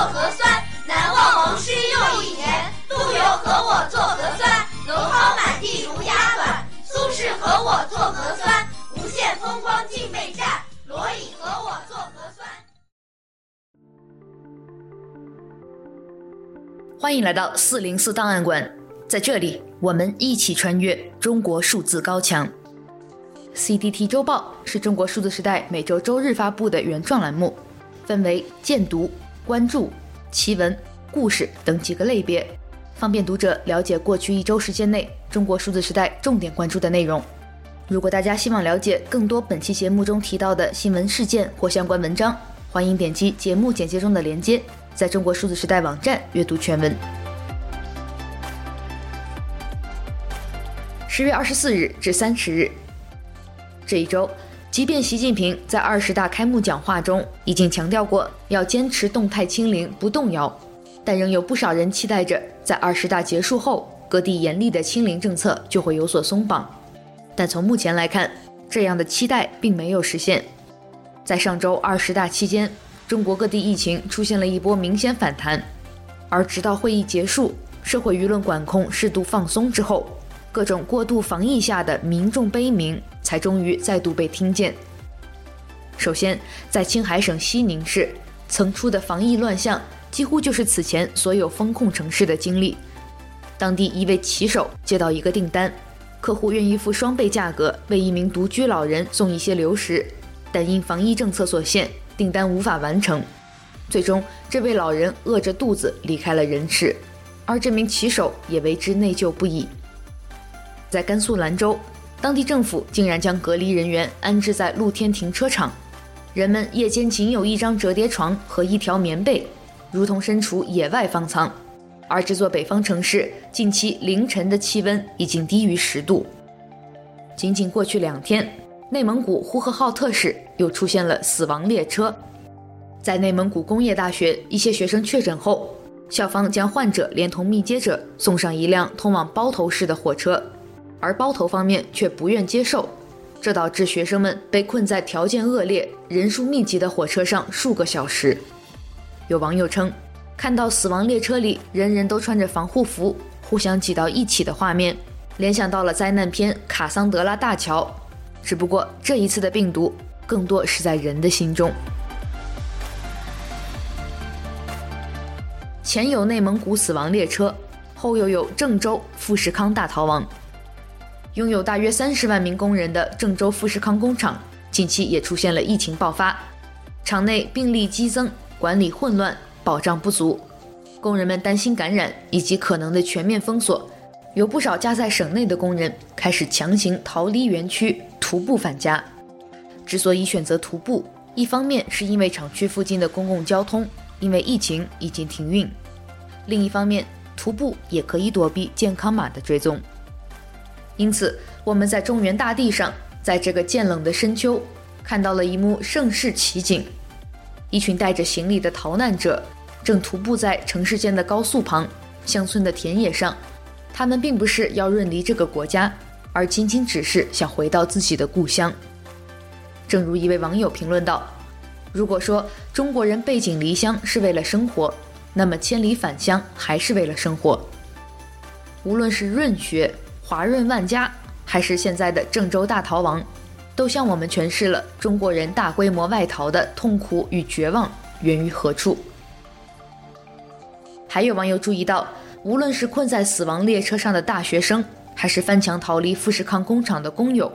做核酸，难忘蒙师又一年。陆游和我做核酸，蒌蒿满地芦芽短。苏轼和我做核酸，无限风光尽被占。罗隐和我做核酸。欢迎来到四零四档案馆，在这里我们一起穿越中国数字高墙。CDT 周报是中国数字时代每周周日发布的原创栏目，分为荐读、关注、奇闻、故事等几个类别。方便读者了解过去一周时间内中国数字时代重点关注的内容。如果大家希望了解更多本期节目中提到的新闻事件或相关文章，欢迎点击节目简介中的链接，在中国数字时代网站阅读全文。十月二十四日至三十日，这一周，即便习近平在二十大开幕讲话中已经强调过要坚持动态清零不动摇。但仍有不少人期待着，在二十大结束后，各地严厉的清零政策就会有所松绑。但从目前来看，这样的期待并没有实现。在上周二十大期间，中国各地疫情出现了一波明显反弹，而直到会议结束，社会舆论管控适度放松之后，各种过度防疫下的民众悲鸣才终于再度被听见。首先，在青海省西宁市曾出的防疫乱象。几乎就是此前所有封控城市的经历。当地一位骑手接到一个订单，客户愿意付双倍价格为一名独居老人送一些流食，但因防疫政策所限，订单无法完成。最终，这位老人饿着肚子离开了人世，而这名骑手也为之内疚不已。在甘肃兰州，当地政府竟然将隔离人员安置在露天停车场，人们夜间仅有一张折叠床和一条棉被。如同身处野外方舱，而这座北方城市近期凌晨的气温已经低于十度。仅仅过去两天，内蒙古呼和浩特市又出现了死亡列车。在内蒙古工业大学，一些学生确诊后，校方将患者连同密接者送上一辆通往包头市的火车，而包头方面却不愿接受，这导致学生们被困在条件恶劣、人数密集的火车上数个小时。有网友称，看到死亡列车里人人都穿着防护服，互相挤到一起的画面，联想到了灾难片《卡桑德拉大桥》。只不过这一次的病毒更多是在人的心中。前有内蒙古死亡列车，后又有郑州富士康大逃亡。拥有大约三十万名工人的郑州富士康工厂，近期也出现了疫情爆发，厂内病例激增。管理混乱，保障不足，工人们担心感染以及可能的全面封锁，有不少家在省内的工人开始强行逃离园区，徒步返家。之所以选择徒步，一方面是因为厂区附近的公共交通因为疫情已经停运，另一方面徒步也可以躲避健康码的追踪。因此，我们在中原大地上，在这个渐冷的深秋，看到了一幕盛世奇景。一群带着行李的逃难者正徒步在城市间的高速旁、乡村的田野上。他们并不是要远离这个国家，而仅仅只是想回到自己的故乡。正如一位网友评论道：“如果说中国人背井离乡是为了生活，那么千里返乡还是为了生活。”无论是润学、华润万家，还是现在的郑州大逃亡。都向我们诠释了中国人大规模外逃的痛苦与绝望源于何处。还有网友注意到，无论是困在死亡列车上的大学生，还是翻墙逃离富士康工厂的工友，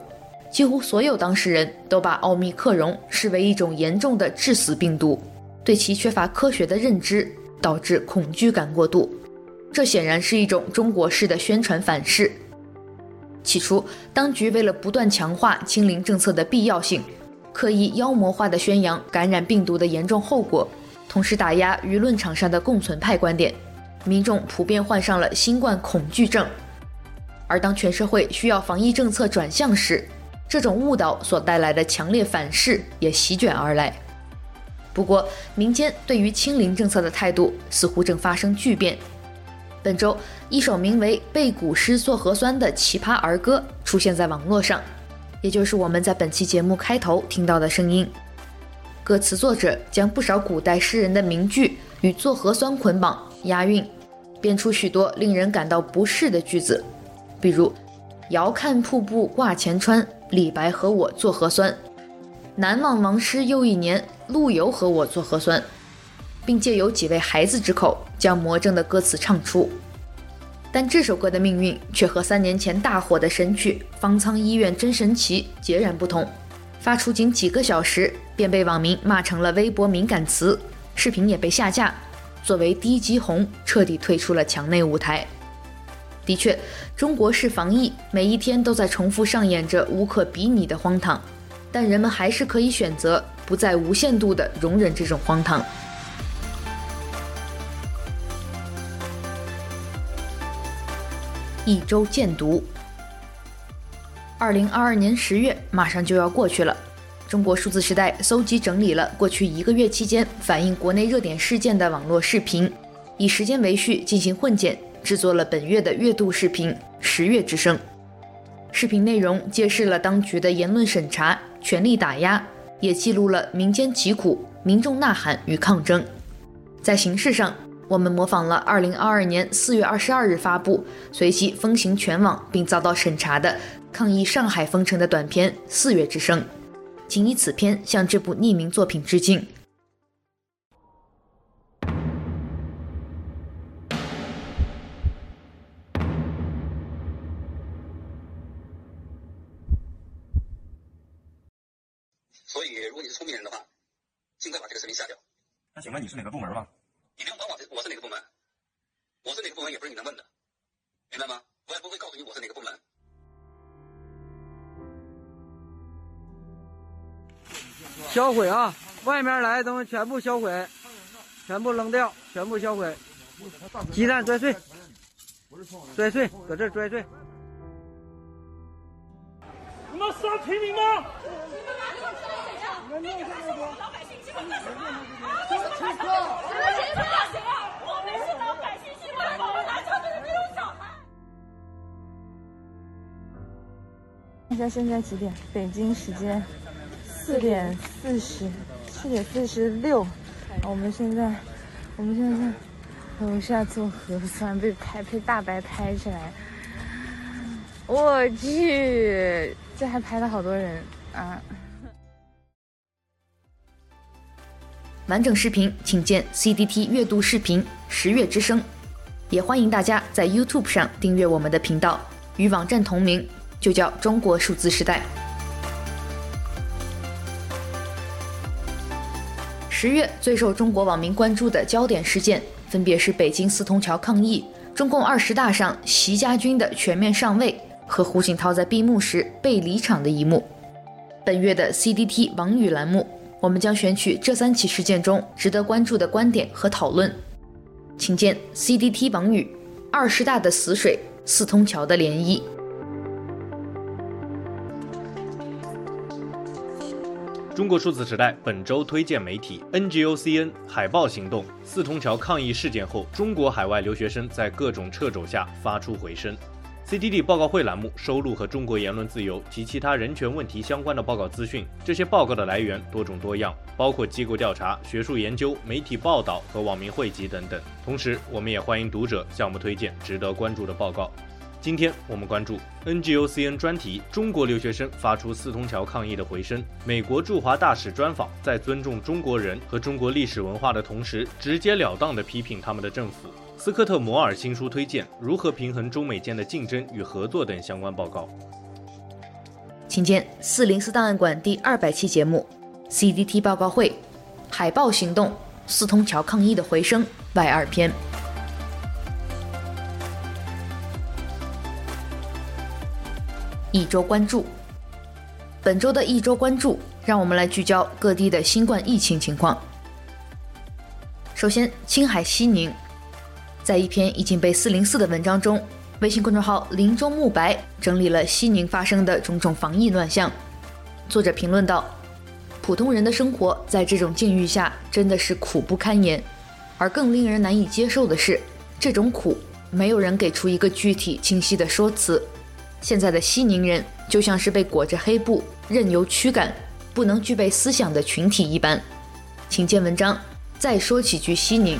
几乎所有当事人都把奥密克戎视为一种严重的致死病毒，对其缺乏科学的认知，导致恐惧感过度。这显然是一种中国式的宣传反噬。起初，当局为了不断强化清零政策的必要性，刻意妖魔化的宣扬感染病毒的严重后果，同时打压舆论场上的共存派观点，民众普遍患上了新冠恐惧症。而当全社会需要防疫政策转向时，这种误导所带来的强烈反噬也席卷而来。不过，民间对于清零政策的态度似乎正发生巨变。本周，一首名为《背古诗做核酸》的奇葩儿歌出现在网络上，也就是我们在本期节目开头听到的声音。歌词作者将不少古代诗人的名句与做核酸捆绑押韵，编出许多令人感到不适的句子，比如“遥看瀑布挂前川，李白和我做核酸”，“南望王师又一年，陆游和我做核酸”，并借由几位孩子之口将魔怔的歌词唱出。但这首歌的命运却和三年前大火的神曲《方舱医院真神奇》截然不同，发出仅几个小时便被网民骂成了微博敏感词，视频也被下架，作为低级红彻底退出了墙内舞台。的确，中国式防疫每一天都在重复上演着无可比拟的荒唐，但人们还是可以选择不再无限度地容忍这种荒唐。一周见读。二零二二年十月马上就要过去了，中国数字时代搜集整理了过去一个月期间反映国内热点事件的网络视频，以时间为序进行混剪，制作了本月的月度视频《十月之声》。视频内容揭示了当局的言论审查、权力打压，也记录了民间疾苦、民众呐喊与抗争。在形式上，我们模仿了2022年4月22日发布、随即风行全网并遭到审查的抗议上海封城的短片《四月之声》，请以此片向这部匿名作品致敬。所以，如果你是聪明人的话，尽快把这个视频下掉。那请问你是哪个部门吗？是哪个部门，我是哪个部门也不是你能问的，明白吗？我也不会告诉你我是哪个部门。销毁啊！外面来的东西全部销毁，全部扔掉，全部销毁。鸡蛋摔碎，摔碎，搁这摔碎。你们杀平民吗？大家现在几点？北京时间四点四十，四点四十六。我们现在，我们现在在楼下做核酸，被拍被大白拍起来。我去，这还拍了好多人啊！完整视频请见 CDT 月度视频《十月之声》，也欢迎大家在 YouTube 上订阅我们的频道，与网站同名。就叫中国数字时代。十月最受中国网民关注的焦点事件，分别是北京四通桥抗议、中共二十大上习家军的全面上位和胡锦涛在闭幕时被离场的一幕。本月的 CDT 网语栏目，我们将选取这三起事件中值得关注的观点和讨论。请见 CDT 网语：二十大的死水，四通桥的涟漪。中国数字时代本周推荐媒体 NGOCN 海豹行动四通桥抗议事件后，中国海外留学生在各种掣肘下发出回声。CDT 报告会栏目收录和中国言论自由及其他人权问题相关的报告资讯，这些报告的来源多种多样，包括机构调查、学术研究、媒体报道和网民汇集等等。同时，我们也欢迎读者向我们推荐值得关注的报告。今天我们关注 NGOCN 专题：中国留学生发出四通桥抗议的回声。美国驻华大使专访，在尊重中国人和中国历史文化的同时，直截了当地批评他们的政府。斯科特·摩尔新书推荐：如何平衡中美间的竞争与合作等相关报告。请见四零四档案馆第二百期节目：CDT 报告会，海豹行动，四通桥抗议的回声外二篇。一周关注，本周的一周关注，让我们来聚焦各地的新冠疫情情况。首先，青海西宁，在一篇已经被四零四的文章中，微信公众号“林中木白”整理了西宁发生的种种防疫乱象。作者评论道：“普通人的生活在这种境遇下真的是苦不堪言，而更令人难以接受的是，这种苦没有人给出一个具体清晰的说辞。”现在的西宁人就像是被裹着黑布、任由驱赶、不能具备思想的群体一般。请见文章：再说几句西宁。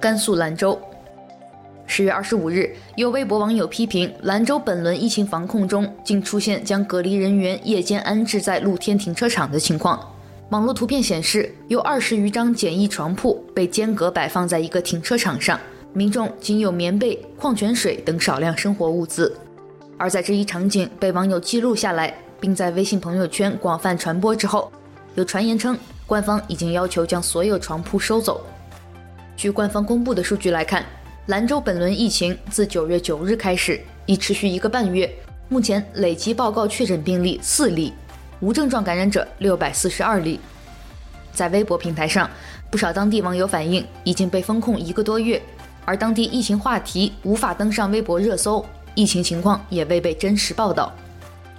甘肃兰州，十月二十五日，有微博网友批评兰州本轮疫情防控中竟出现将隔离人员夜间安置在露天停车场的情况。网络图片显示，有二十余张简易床铺被间隔摆放在一个停车场上，民众仅有棉被、矿泉水等少量生活物资。而在这一场景被网友记录下来，并在微信朋友圈广泛传播之后，有传言称官方已经要求将所有床铺收走。据官方公布的数据来看，兰州本轮疫情自九月九日开始，已持续一个半月，目前累计报告确诊病例四例。无症状感染者六百四十二例，在微博平台上，不少当地网友反映已经被封控一个多月，而当地疫情话题无法登上微博热搜，疫情情况也未被真实报道。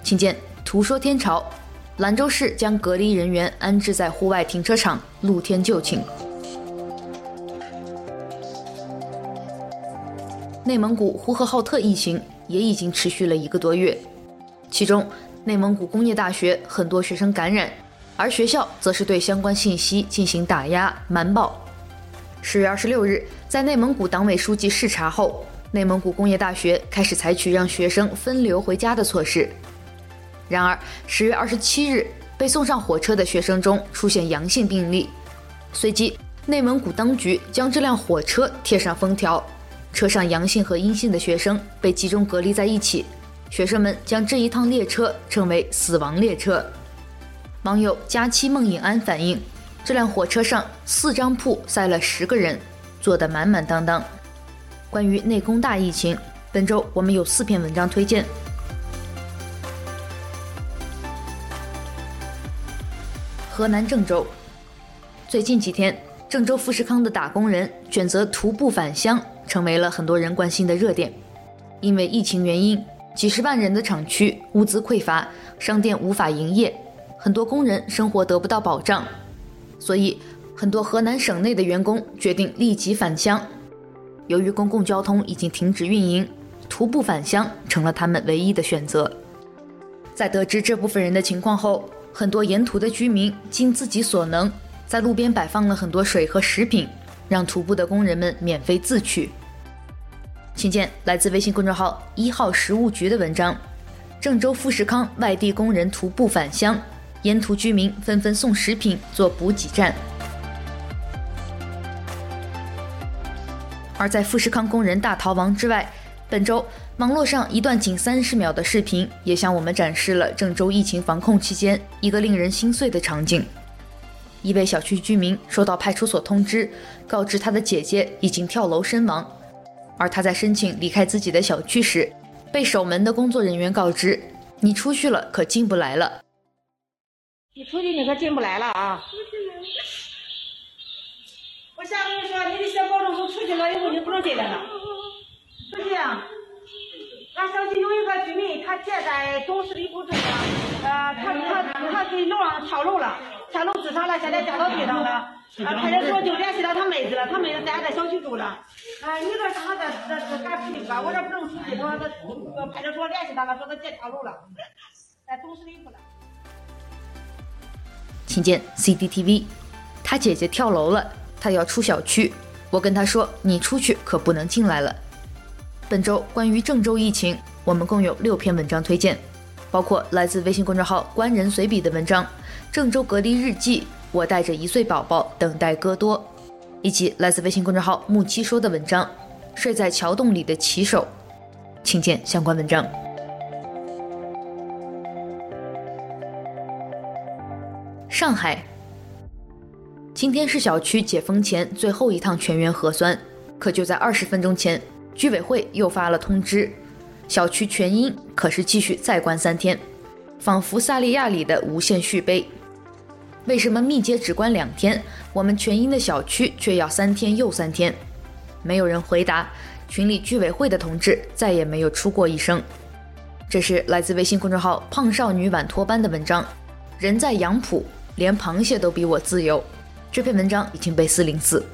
请见图说天朝，兰州市将隔离人员安置在户外停车场露天就寝。内蒙古呼和浩特疫情也已经持续了一个多月，其中。内蒙古工业大学很多学生感染，而学校则是对相关信息进行打压瞒报。十月二十六日，在内蒙古党委书记视察后，内蒙古工业大学开始采取让学生分流回家的措施。然而，十月二十七日，被送上火车的学生中出现阳性病例，随即内蒙古当局将这辆火车贴上封条，车上阳性和阴性的学生被集中隔离在一起。学生们将这一趟列车称为“死亡列车”。网友佳期梦影安反映，这辆火车上四张铺塞了十个人，坐得满满当当。关于内工大疫情，本周我们有四篇文章推荐。河南郑州，最近几天，郑州富士康的打工人选择徒步返乡，成为了很多人关心的热点。因为疫情原因。几十万人的厂区物资匮乏，商店无法营业，很多工人生活得不到保障，所以很多河南省内的员工决定立即返乡。由于公共交通已经停止运营，徒步返乡成了他们唯一的选择。在得知这部分人的情况后，很多沿途的居民尽自己所能，在路边摆放了很多水和食品，让徒步的工人们免费自取。请见来自微信公众号“一号食物局”的文章：郑州富士康外地工人徒步返乡，沿途居民纷纷送食品做补给站。而在富士康工人大逃亡之外，本周网络上一段仅三十秒的视频也向我们展示了郑州疫情防控期间一个令人心碎的场景：一位小区居民收到派出所通知，告知他的姐姐已经跳楼身亡。而他在申请离开自己的小区时，被守门的工作人员告知：“你出去了，可进不来了。”你出去，你可进不来了啊！我下回说，你得先保证书出去了以后，你不能进来了。书记啊，俺小区有一个居民，他借在东市里不住了，呃，他他他给楼上跳楼了，跳楼自杀了，现在掉到地上了。啊，派出所就联系到他妹子了，他妹子在俺小区住了。啊，你这上在这这干什么吧？我这不能出去，说他派出所联系他了，说他姐跳楼了，在东市里去了。请见 CCTV，他姐姐跳楼了，他要出小区。我跟他说，你出去可不能进来了。本周关于郑州疫情，我们共有六篇文章推荐，包括来自微信公众号“官人随笔”的文章《郑州隔离日记》。我带着一岁宝宝等待戈多，以及来自微信公众号木七说的文章《睡在桥洞里的骑手》，请见相关文章。上海，今天是小区解封前最后一趟全员核酸，可就在二十分钟前，居委会又发了通知，小区全阴，可是继续再关三天，仿佛萨利亚里的无限续杯。为什么密接只关两天，我们全阴的小区却要三天又三天？没有人回答，群里居委会的同志再也没有出过一声。这是来自微信公众号“胖少女晚托班”的文章。人在杨浦，连螃蟹都比我自由。这篇文章已经被四零四。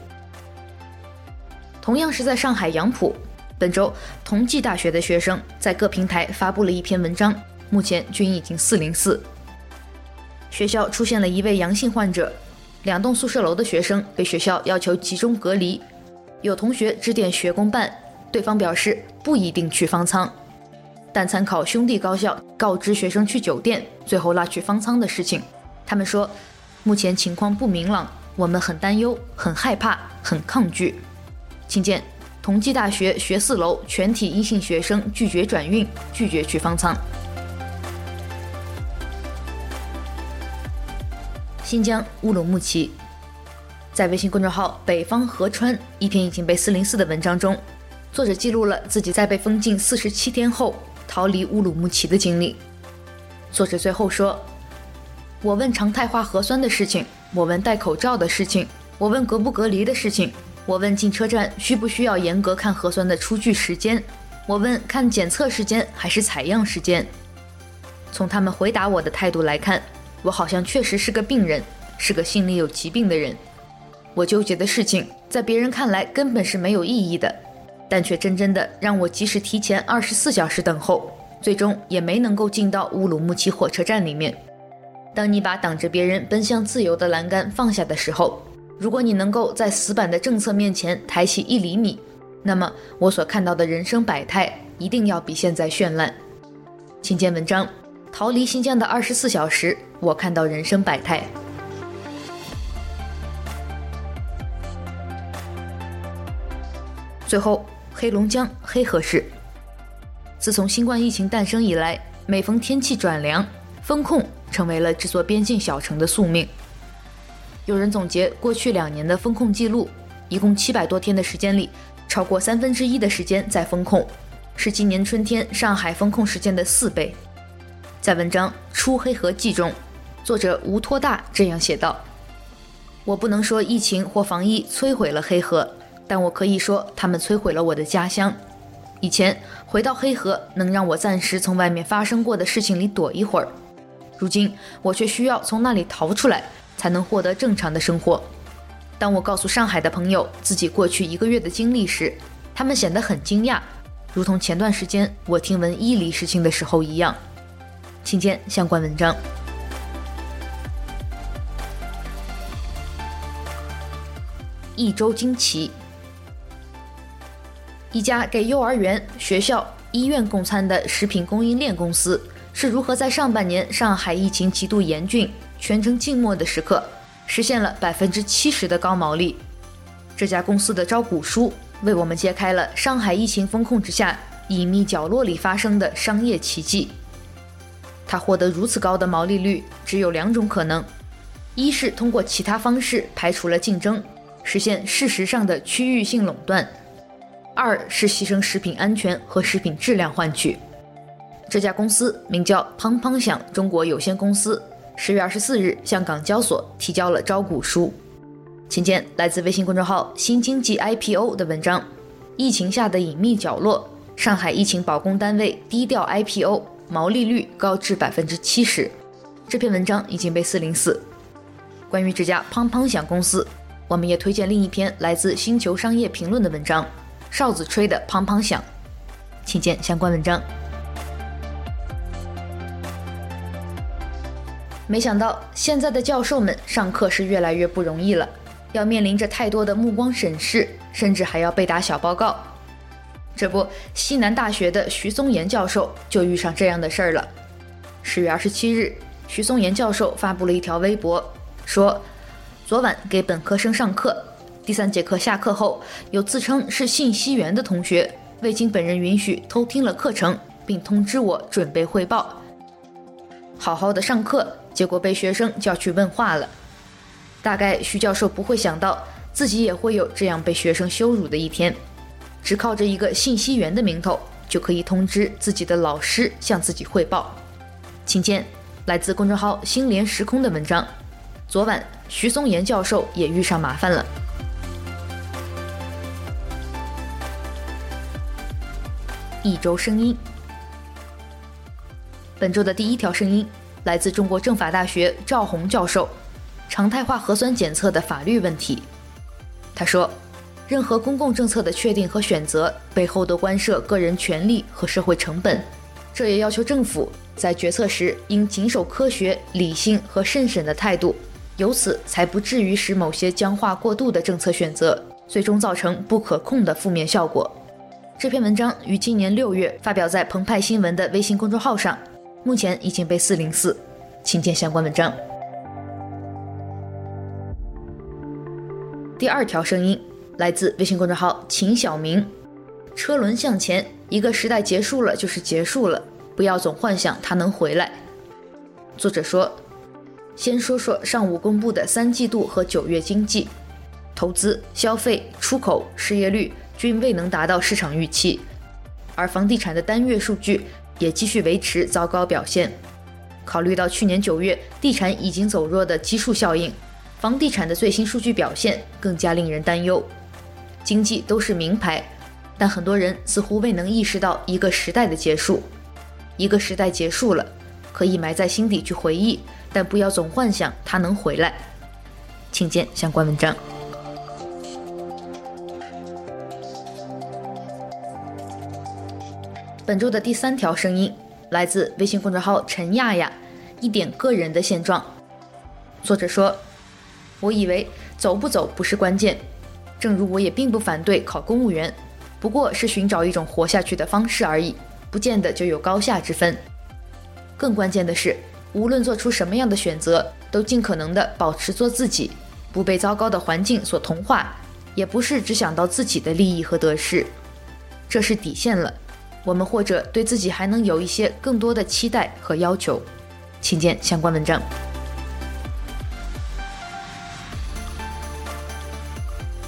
同样是在上海杨浦，本周同济大学的学生在各平台发布了一篇文章，目前均已经四零四。学校出现了一位阳性患者，两栋宿舍楼的学生被学校要求集中隔离。有同学致电学工办，对方表示不一定去方舱，但参考兄弟高校告知学生去酒店，最后拉去方舱的事情，他们说目前情况不明朗，我们很担忧、很害怕、很抗拒。请见同济大学学四楼全体阴性学生拒绝转运，拒绝去方舱。新疆乌鲁木齐，在微信公众号“北方河川”一篇已经被四零四的文章中，作者记录了自己在被封禁四十七天后逃离乌鲁木齐的经历。作者最后说：“我问常态化核酸的事情，我问戴口罩的事情，我问隔不隔离的事情，我问进车站需不需要严格看核酸的出具时间，我问看检测时间还是采样时间。从他们回答我的态度来看。”我好像确实是个病人，是个心里有疾病的人。我纠结的事情，在别人看来根本是没有意义的，但却真真的让我即使提前二十四小时等候，最终也没能够进到乌鲁木齐火车站里面。当你把挡着别人奔向自由的栏杆放下的时候，如果你能够在死板的政策面前抬起一厘米，那么我所看到的人生百态一定要比现在绚烂。请见文章。逃离新疆的二十四小时，我看到人生百态。最后，黑龙江黑河市，自从新冠疫情诞生以来，每逢天气转凉，风控成为了这座边境小城的宿命。有人总结过去两年的封控记录，一共七百多天的时间里，超过三分之一的时间在封控，是今年春天上海封控时间的四倍。在文章《出黑河记》中，作者吴托大这样写道：“我不能说疫情或防疫摧毁了黑河，但我可以说他们摧毁了我的家乡。以前回到黑河能让我暂时从外面发生过的事情里躲一会儿，如今我却需要从那里逃出来，才能获得正常的生活。当我告诉上海的朋友自己过去一个月的经历时，他们显得很惊讶，如同前段时间我听闻伊犁事情的时候一样。”请见相关文章。一周惊奇：一家给幼儿园、学校、医院供餐的食品供应链公司，是如何在上半年上海疫情极度严峻、全城静默的时刻，实现了百分之七十的高毛利？这家公司的招股书为我们揭开了上海疫情风控之下隐秘角落里发生的商业奇迹。他获得如此高的毛利率，只有两种可能：一是通过其他方式排除了竞争，实现事实上的区域性垄断；二是牺牲食品安全和食品质量换取。这家公司名叫胖胖响中国有限公司，十月二十四日向港交所提交了招股书。请见来自微信公众号“新经济 IPO” 的文章：疫情下的隐秘角落，上海疫情保供单位低调 IPO。毛利率高至百分之七十，这篇文章已经被四零四。关于这家胖胖响公司，我们也推荐另一篇来自星球商业评论的文章《哨子吹的胖胖响》，请见相关文章。没想到现在的教授们上课是越来越不容易了，要面临着太多的目光审视，甚至还要被打小报告。这不，西南大学的徐松岩教授就遇上这样的事儿了。十月二十七日，徐松岩教授发布了一条微博，说：“昨晚给本科生上课，第三节课下课后，有自称是信息员的同学未经本人允许偷听了课程，并通知我准备汇报。好好的上课，结果被学生叫去问话了。大概徐教授不会想到自己也会有这样被学生羞辱的一天。”只靠着一个信息员的名头，就可以通知自己的老师向自己汇报。请见来自公众号“星连时空”的文章。昨晚，徐松岩教授也遇上麻烦了。一周声音，本周的第一条声音来自中国政法大学赵宏教授。常态化核酸检测的法律问题，他说。任何公共政策的确定和选择背后都关涉个人权利和社会成本，这也要求政府在决策时应谨守科学、理性和慎审的态度，由此才不至于使某些僵化过度的政策选择最终造成不可控的负面效果。这篇文章于今年六月发表在澎湃新闻的微信公众号上，目前已经被四零四，请见相关文章。第二条声音来自微信公众号秦小明：“车轮向前，一个时代结束了就是结束了，不要总幻想它能回来。”作者说：“先说说上午公布的三季度和九月经济，投资、消费、出口、失业率均未能达到市场预期，而房地产的单月数据也继续维持糟糕表现。考虑到去年九月地产已经走弱的基数效应。”房地产的最新数据表现更加令人担忧，经济都是名牌，但很多人似乎未能意识到一个时代的结束。一个时代结束了，可以埋在心底去回忆，但不要总幻想它能回来。请见相关文章。本周的第三条声音来自微信公众号陈亚亚，一点个人的现状。作者说。我以为走不走不是关键，正如我也并不反对考公务员，不过是寻找一种活下去的方式而已，不见得就有高下之分。更关键的是，无论做出什么样的选择，都尽可能的保持做自己，不被糟糕的环境所同化，也不是只想到自己的利益和得失，这是底线了。我们或者对自己还能有一些更多的期待和要求，请见相关文章。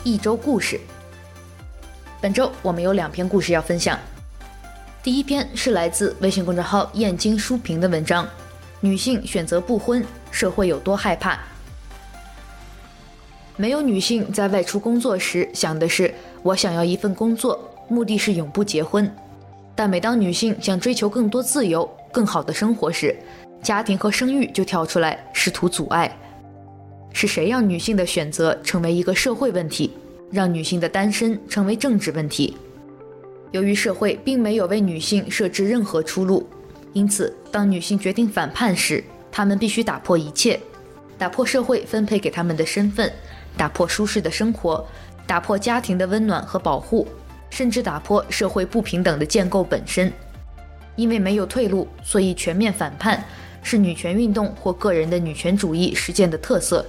一周故事。本周我们有两篇故事要分享。第一篇是来自微信公众号“燕京书评”的文章，《女性选择不婚，社会有多害怕》。没有女性在外出工作时想的是“我想要一份工作，目的是永不结婚”，但每当女性想追求更多自由、更好的生活时，家庭和生育就跳出来，试图阻碍。是谁让女性的选择成为一个社会问题，让女性的单身成为政治问题？由于社会并没有为女性设置任何出路，因此当女性决定反叛时，她们必须打破一切，打破社会分配给她们的身份，打破舒适的生活，打破家庭的温暖和保护，甚至打破社会不平等的建构本身。因为没有退路，所以全面反叛是女权运动或个人的女权主义实践的特色。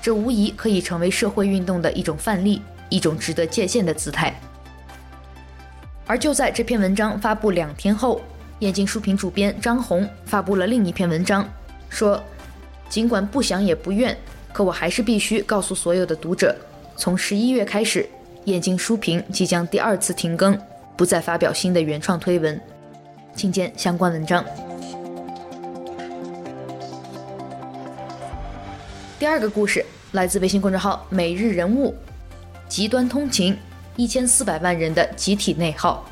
这无疑可以成为社会运动的一种范例，一种值得借鉴的姿态。而就在这篇文章发布两天后，燕京书评主编张红发布了另一篇文章，说：“尽管不想也不愿，可我还是必须告诉所有的读者，从十一月开始，燕京书评即将第二次停更，不再发表新的原创推文。”请见相关文章。第二个故事来自微信公众号“每日人物”，极端通勤，一千四百万人的集体内耗。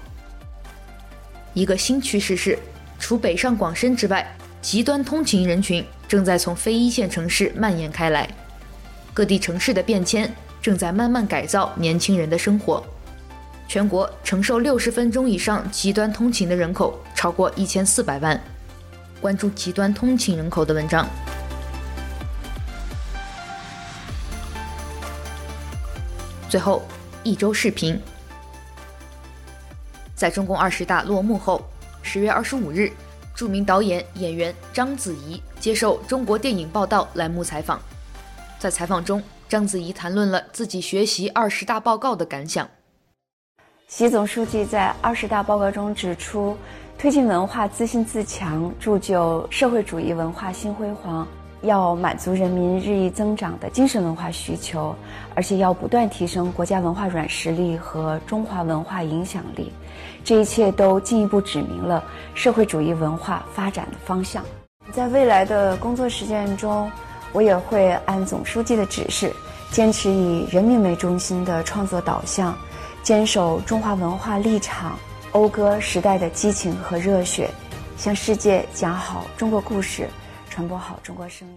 一个新趋势是，除北上广深之外，极端通勤人群正在从非一线城市蔓延开来。各地城市的变迁正在慢慢改造年轻人的生活。全国承受六十分钟以上极端通勤的人口超过一千四百万。关注极端通勤人口的文章。最后，一周视频。在中共二十大落幕后，十月二十五日，著名导演演员章子怡接受《中国电影报道》栏目采访。在采访中，章子怡谈论了自己学习二十大报告的感想。习总书记在二十大报告中指出，推进文化自信自强，铸就社会主义文化新辉煌。要满足人民日益增长的精神文化需求，而且要不断提升国家文化软实力和中华文化影响力，这一切都进一步指明了社会主义文化发展的方向。在未来的工作实践中，我也会按总书记的指示，坚持以人民为中心的创作导向，坚守中华文化立场，讴歌时代的激情和热血，向世界讲好中国故事。传播好中国声音。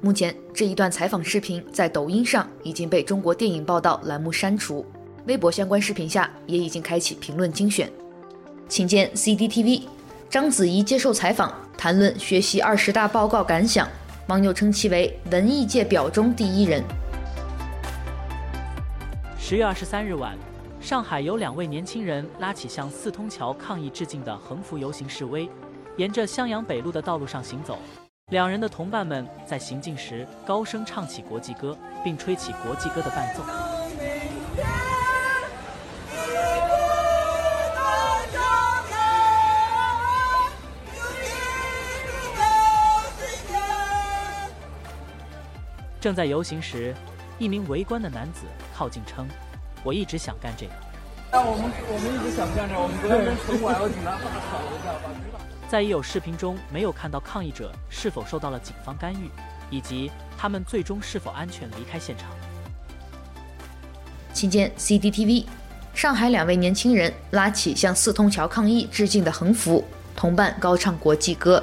目前这一段采访视频在抖音上已经被中国电影报道栏目删除，微博相关视频下也已经开启评论精选。请见 CDTV。章子怡接受采访，谈论学习二十大报告感想，网友称其为文艺界表中第一人。十月二十三日晚，上海有两位年轻人拉起向四通桥抗议致敬的横幅游行示威，沿着襄阳北路的道路上行走。两人的同伴们在行进时高声唱起国际歌，并吹起国际歌的伴奏。正在游行时，一名围观的男子靠近称：“我一直想干这个。”那我们我们一直想干这，我们昨天跟城管和警察大吵了一架吧。在已有视频中，没有看到抗议者是否受到了警方干预，以及他们最终是否安全离开现场。期间 CDTV，上海两位年轻人拉起向四通桥抗议致敬的横幅，同伴高唱国际歌。